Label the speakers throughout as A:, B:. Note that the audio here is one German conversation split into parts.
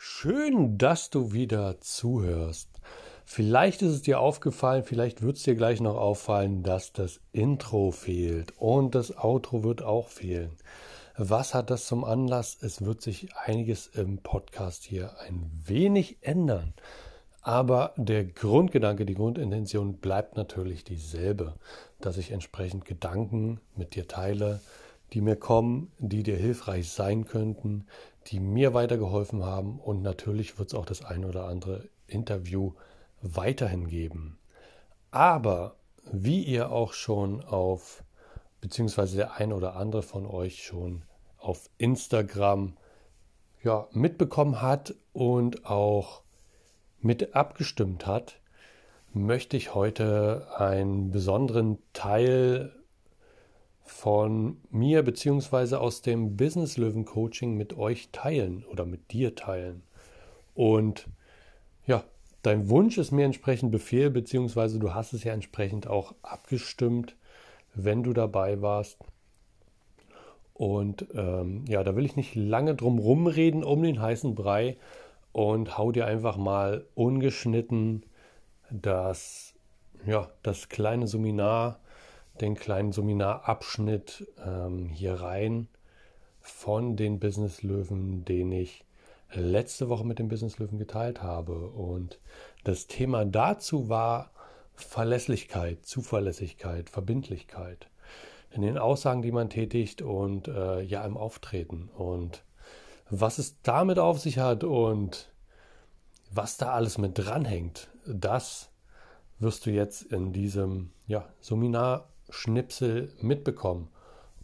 A: Schön, dass du wieder zuhörst. Vielleicht ist es dir aufgefallen, vielleicht wird es dir gleich noch auffallen, dass das Intro fehlt und das Outro wird auch fehlen. Was hat das zum Anlass? Es wird sich einiges im Podcast hier ein wenig ändern. Aber der Grundgedanke, die Grundintention bleibt natürlich dieselbe, dass ich entsprechend Gedanken mit dir teile, die mir kommen, die dir hilfreich sein könnten, die mir weitergeholfen haben und natürlich wird es auch das ein oder andere Interview weiterhin geben. Aber wie ihr auch schon auf, beziehungsweise der ein oder andere von euch schon auf Instagram ja, mitbekommen hat und auch mit abgestimmt hat, möchte ich heute einen besonderen Teil von mir beziehungsweise aus dem Business Löwen Coaching mit euch teilen oder mit dir teilen. Und ja, dein Wunsch ist mir entsprechend Befehl, beziehungsweise du hast es ja entsprechend auch abgestimmt, wenn du dabei warst. Und ähm, ja, da will ich nicht lange drum rumreden um den heißen Brei und hau dir einfach mal ungeschnitten das, ja, das kleine Seminar den kleinen Seminarabschnitt ähm, hier rein von den Business Löwen, den ich letzte Woche mit den Business Löwen geteilt habe. Und das Thema dazu war Verlässlichkeit, Zuverlässigkeit, Verbindlichkeit in den Aussagen, die man tätigt und äh, ja im Auftreten. Und was es damit auf sich hat und was da alles mit dranhängt, das wirst du jetzt in diesem ja, Seminar Schnipsel mitbekommen.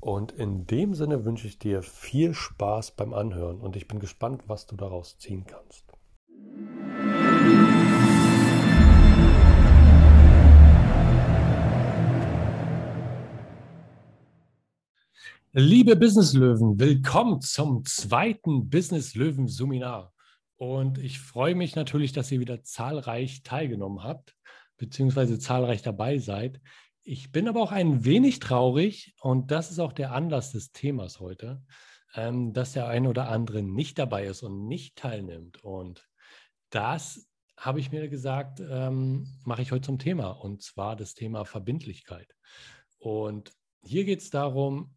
A: Und in dem Sinne wünsche ich dir viel Spaß beim Anhören und ich bin gespannt, was du daraus ziehen kannst. Liebe Business Löwen, willkommen zum zweiten Business Löwen Seminar. Und ich freue mich natürlich, dass ihr wieder zahlreich teilgenommen habt, beziehungsweise zahlreich dabei seid. Ich bin aber auch ein wenig traurig und das ist auch der Anlass des Themas heute, ähm, dass der eine oder andere nicht dabei ist und nicht teilnimmt. Und das habe ich mir gesagt, ähm, mache ich heute zum Thema und zwar das Thema Verbindlichkeit. Und hier geht es darum,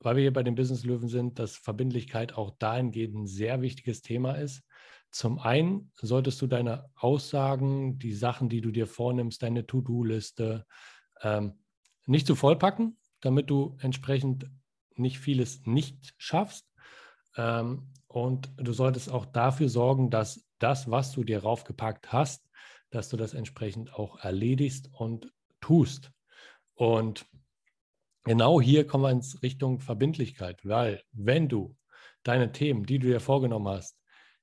A: weil wir hier bei den Business Löwen sind, dass Verbindlichkeit auch dahingehend ein sehr wichtiges Thema ist. Zum einen solltest du deine Aussagen, die Sachen, die du dir vornimmst, deine To-Do-Liste, ähm, nicht zu voll packen, damit du entsprechend nicht vieles nicht schaffst. Ähm, und du solltest auch dafür sorgen, dass das, was du dir raufgepackt hast, dass du das entsprechend auch erledigst und tust. Und genau hier kommen wir in Richtung Verbindlichkeit, weil wenn du deine Themen, die du dir vorgenommen hast,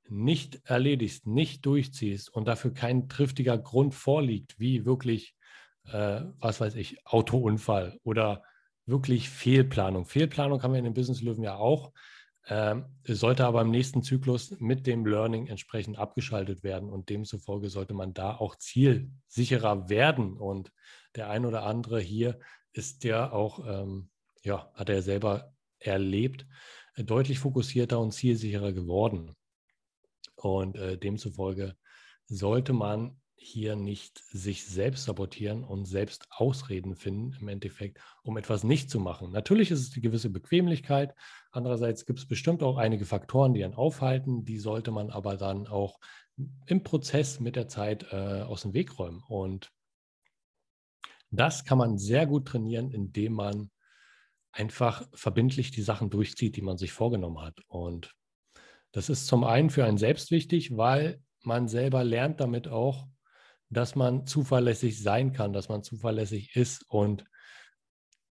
A: nicht erledigst, nicht durchziehst und dafür kein triftiger Grund vorliegt, wie wirklich äh, was weiß ich, Autounfall oder wirklich Fehlplanung. Fehlplanung haben wir in den Business Löwen ja auch. Ähm, sollte aber im nächsten Zyklus mit dem Learning entsprechend abgeschaltet werden und demzufolge sollte man da auch zielsicherer werden. Und der ein oder andere hier ist ja auch, ähm, ja, hat er selber erlebt, äh, deutlich fokussierter und zielsicherer geworden. Und äh, demzufolge sollte man hier nicht sich selbst sabotieren und selbst Ausreden finden, im Endeffekt, um etwas nicht zu machen. Natürlich ist es eine gewisse Bequemlichkeit. Andererseits gibt es bestimmt auch einige Faktoren, die einen aufhalten. Die sollte man aber dann auch im Prozess mit der Zeit äh, aus dem Weg räumen. Und das kann man sehr gut trainieren, indem man einfach verbindlich die Sachen durchzieht, die man sich vorgenommen hat. Und das ist zum einen für einen selbst wichtig, weil man selber lernt damit auch, dass man zuverlässig sein kann, dass man zuverlässig ist. Und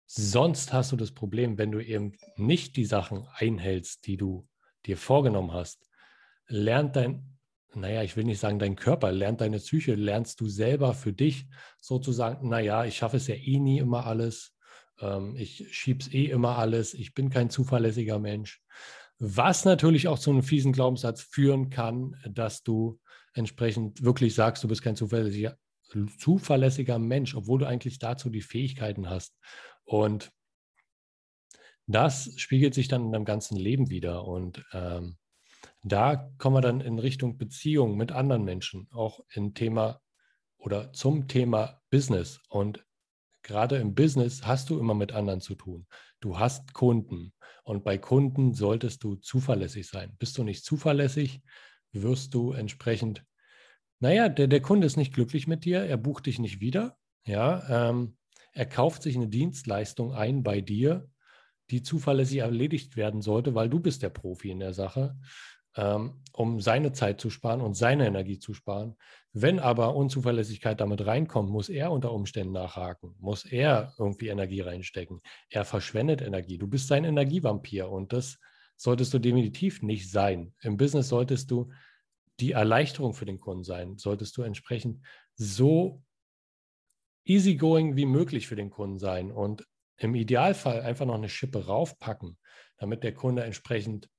A: sonst hast du das Problem, wenn du eben nicht die Sachen einhältst, die du dir vorgenommen hast, lernt dein, naja, ich will nicht sagen dein Körper, lernt deine Psyche, lernst du selber für dich sozusagen, naja, ich schaffe es ja eh nie immer alles, ähm, ich schieb's eh immer alles, ich bin kein zuverlässiger Mensch. Was natürlich auch zu einem fiesen Glaubenssatz führen kann, dass du entsprechend wirklich sagst, du bist kein zuverlässiger, zuverlässiger Mensch, obwohl du eigentlich dazu die Fähigkeiten hast. Und das spiegelt sich dann in deinem ganzen Leben wieder. Und ähm, da kommen wir dann in Richtung Beziehung mit anderen Menschen, auch im Thema oder zum Thema Business. Und gerade im Business hast du immer mit anderen zu tun. Du hast Kunden und bei Kunden solltest du zuverlässig sein. Bist du nicht zuverlässig, wirst du entsprechend, naja, der, der Kunde ist nicht glücklich mit dir, er bucht dich nicht wieder, ja, ähm, er kauft sich eine Dienstleistung ein bei dir, die zuverlässig erledigt werden sollte, weil du bist der Profi in der Sache ähm, um seine Zeit zu sparen und seine Energie zu sparen. Wenn aber Unzuverlässigkeit damit reinkommt, muss er unter Umständen nachhaken, muss er irgendwie Energie reinstecken. Er verschwendet Energie. Du bist sein Energievampir und das solltest du definitiv nicht sein. Im Business solltest du die Erleichterung für den Kunden sein, solltest du entsprechend so easygoing wie möglich für den Kunden sein und im Idealfall einfach noch eine Schippe raufpacken, damit der Kunde entsprechend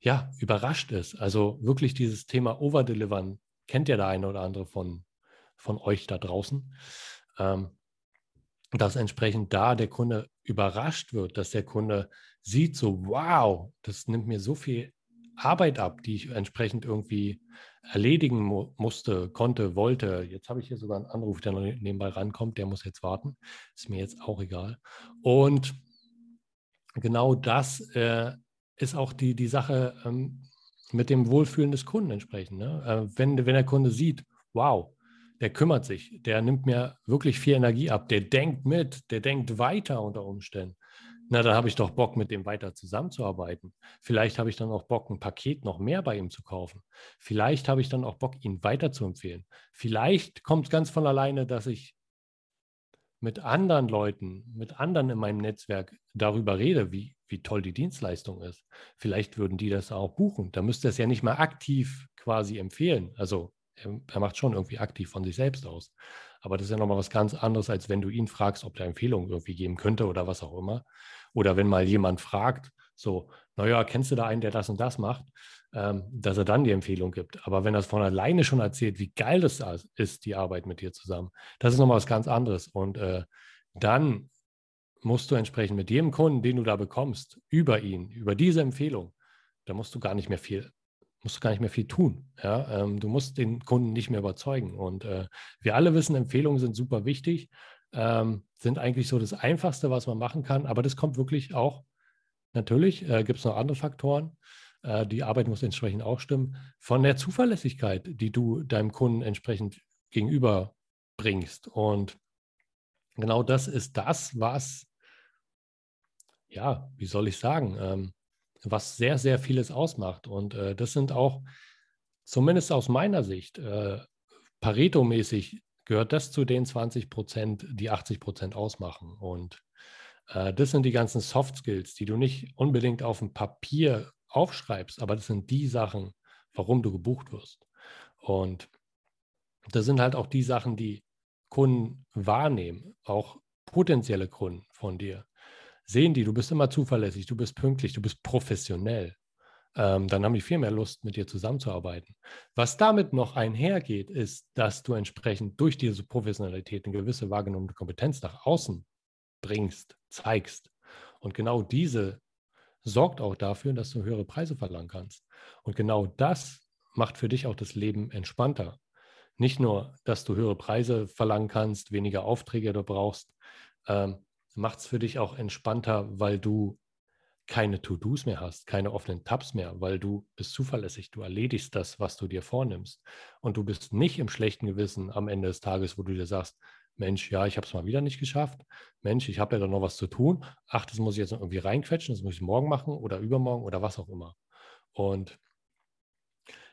A: ja, überrascht ist. Also wirklich dieses Thema Overdelivern kennt ja der eine oder andere von, von euch da draußen. Ähm, dass entsprechend da der Kunde überrascht wird, dass der Kunde sieht so, wow, das nimmt mir so viel Arbeit ab, die ich entsprechend irgendwie erledigen mu musste, konnte, wollte. Jetzt habe ich hier sogar einen Anruf, der nebenbei rankommt, der muss jetzt warten. Ist mir jetzt auch egal. Und genau das äh, ist auch die, die Sache ähm, mit dem Wohlfühlen des Kunden entsprechend. Ne? Äh, wenn, wenn der Kunde sieht, wow, der kümmert sich, der nimmt mir wirklich viel Energie ab, der denkt mit, der denkt weiter unter Umständen. Na, dann habe ich doch Bock, mit dem weiter zusammenzuarbeiten. Vielleicht habe ich dann auch Bock, ein Paket noch mehr bei ihm zu kaufen. Vielleicht habe ich dann auch Bock, ihn weiterzuempfehlen. Vielleicht kommt es ganz von alleine, dass ich mit anderen Leuten, mit anderen in meinem Netzwerk darüber rede, wie, wie toll die Dienstleistung ist. Vielleicht würden die das auch buchen. Da müsste es ja nicht mal aktiv quasi empfehlen. Also er, er macht schon irgendwie aktiv von sich selbst aus. Aber das ist ja nochmal was ganz anderes, als wenn du ihn fragst, ob der Empfehlungen irgendwie geben könnte oder was auch immer. Oder wenn mal jemand fragt, so, naja, kennst du da einen, der das und das macht? ähm, dass er dann die Empfehlung gibt. Aber wenn er es von alleine schon erzählt, wie geil das ist, die Arbeit mit dir zusammen, das ist nochmal was ganz anderes. Und äh, dann musst du entsprechend mit jedem Kunden, den du da bekommst, über ihn, über diese Empfehlung, da musst du gar nicht mehr viel, musst du gar nicht mehr viel tun. Ja? Ähm, du musst den Kunden nicht mehr überzeugen. Und äh, wir alle wissen, Empfehlungen sind super wichtig, ähm, sind eigentlich so das Einfachste, was man machen kann. Aber das kommt wirklich auch, natürlich äh, gibt es noch andere Faktoren, äh, die Arbeit muss entsprechend auch stimmen, von der Zuverlässigkeit, die du deinem Kunden entsprechend gegenüber bringst. Und genau das ist das, was, ja, wie soll ich sagen, ähm, was sehr, sehr vieles ausmacht. Und äh, das sind auch, zumindest aus meiner Sicht, äh, Pareto-mäßig gehört das zu den 20 Prozent, die 80 Prozent ausmachen. Und äh, das sind die ganzen Soft Skills, die du nicht unbedingt auf dem Papier aufschreibst, aber das sind die Sachen, warum du gebucht wirst. Und das sind halt auch die Sachen, die Kunden wahrnehmen, auch potenzielle Kunden von dir. Sehen die, du bist immer zuverlässig, du bist pünktlich, du bist professionell. Ähm, dann haben die viel mehr Lust, mit dir zusammenzuarbeiten. Was damit noch einhergeht, ist, dass du entsprechend durch diese Professionalität eine gewisse wahrgenommene Kompetenz nach außen bringst, zeigst. Und genau diese sorgt auch dafür, dass du höhere Preise verlangen kannst. Und genau das macht für dich auch das Leben entspannter. Nicht nur, dass du höhere Preise verlangen kannst, weniger Aufträge du brauchst, ähm, macht es für dich auch entspannter, weil du keine To-Dos mehr hast, keine offenen Tabs mehr, weil du bist zuverlässig, du erledigst das, was du dir vornimmst. Und du bist nicht im schlechten Gewissen am Ende des Tages, wo du dir sagst, Mensch, ja, ich habe es mal wieder nicht geschafft. Mensch, ich habe ja da noch was zu tun. Ach, das muss ich jetzt irgendwie reinquetschen, das muss ich morgen machen oder übermorgen oder was auch immer. Und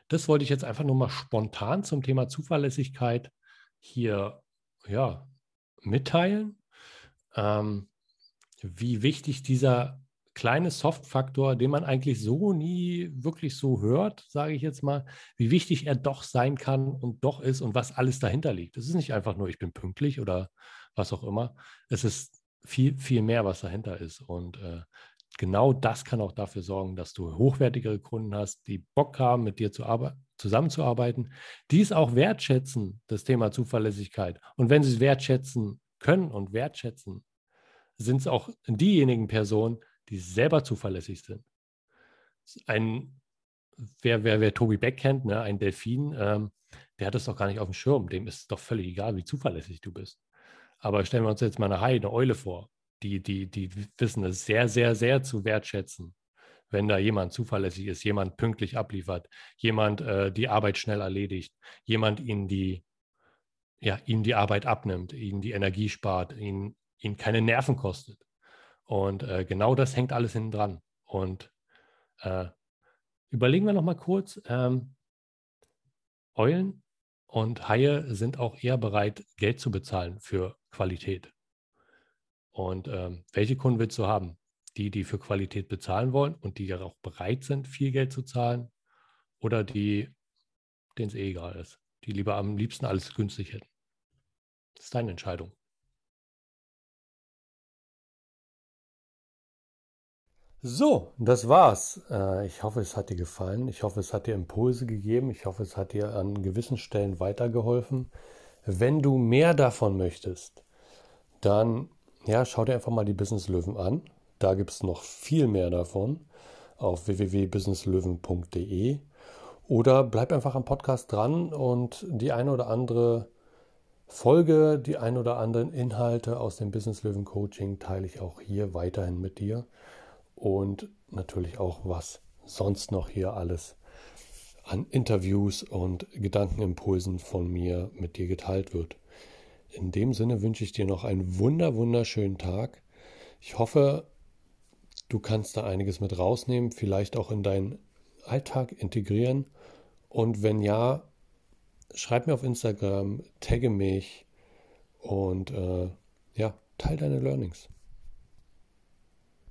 A: das wollte ich jetzt einfach nur mal spontan zum Thema Zuverlässigkeit hier ja, mitteilen, ähm, wie wichtig dieser kleine Soft-Faktor, den man eigentlich so nie wirklich so hört, sage ich jetzt mal, wie wichtig er doch sein kann und doch ist und was alles dahinter liegt. Es ist nicht einfach nur, ich bin pünktlich oder was auch immer. Es ist viel, viel mehr, was dahinter ist. Und äh, genau das kann auch dafür sorgen, dass du hochwertigere Kunden hast, die Bock haben, mit dir zu zusammenzuarbeiten, die es auch wertschätzen, das Thema Zuverlässigkeit. Und wenn sie es wertschätzen können und wertschätzen, sind es auch diejenigen Personen, die selber zuverlässig sind. Ein wer, wer, wer Tobi Beck kennt, ne, ein Delfin, ähm, der hat es doch gar nicht auf dem Schirm. Dem ist es doch völlig egal, wie zuverlässig du bist. Aber stellen wir uns jetzt mal eine Hai, eine Eule vor. Die, die, die wissen es sehr, sehr, sehr zu wertschätzen, wenn da jemand zuverlässig ist, jemand pünktlich abliefert, jemand äh, die Arbeit schnell erledigt, jemand ihnen die, ja, ihnen die Arbeit abnimmt, ihnen die Energie spart, ihnen, ihnen keine Nerven kostet. Und äh, genau das hängt alles hinten dran. Und äh, überlegen wir noch mal kurz, ähm, Eulen und Haie sind auch eher bereit, Geld zu bezahlen für Qualität. Und ähm, welche Kunden willst du haben? Die, die für Qualität bezahlen wollen und die ja auch bereit sind, viel Geld zu zahlen? Oder die, denen es eh egal ist, die lieber am liebsten alles günstig hätten? Das ist deine Entscheidung. So, das war's. Äh, ich hoffe, es hat dir gefallen. Ich hoffe, es hat dir Impulse gegeben. Ich hoffe, es hat dir an gewissen Stellen weitergeholfen. Wenn du mehr davon möchtest, dann ja, schau dir einfach mal die Business Löwen an. Da gibt es noch viel mehr davon auf www.businesslöwen.de oder bleib einfach am Podcast dran und die eine oder andere Folge, die ein oder anderen Inhalte aus dem Business Löwen Coaching teile ich auch hier weiterhin mit dir und natürlich auch, was sonst noch hier alles an Interviews und Gedankenimpulsen von mir mit dir geteilt wird. In dem Sinne wünsche ich dir noch einen wunder, wunderschönen Tag. Ich hoffe, du kannst da einiges mit rausnehmen, vielleicht auch in deinen Alltag integrieren. Und wenn ja, schreib mir auf Instagram, tagge mich und äh, ja, teil deine Learnings.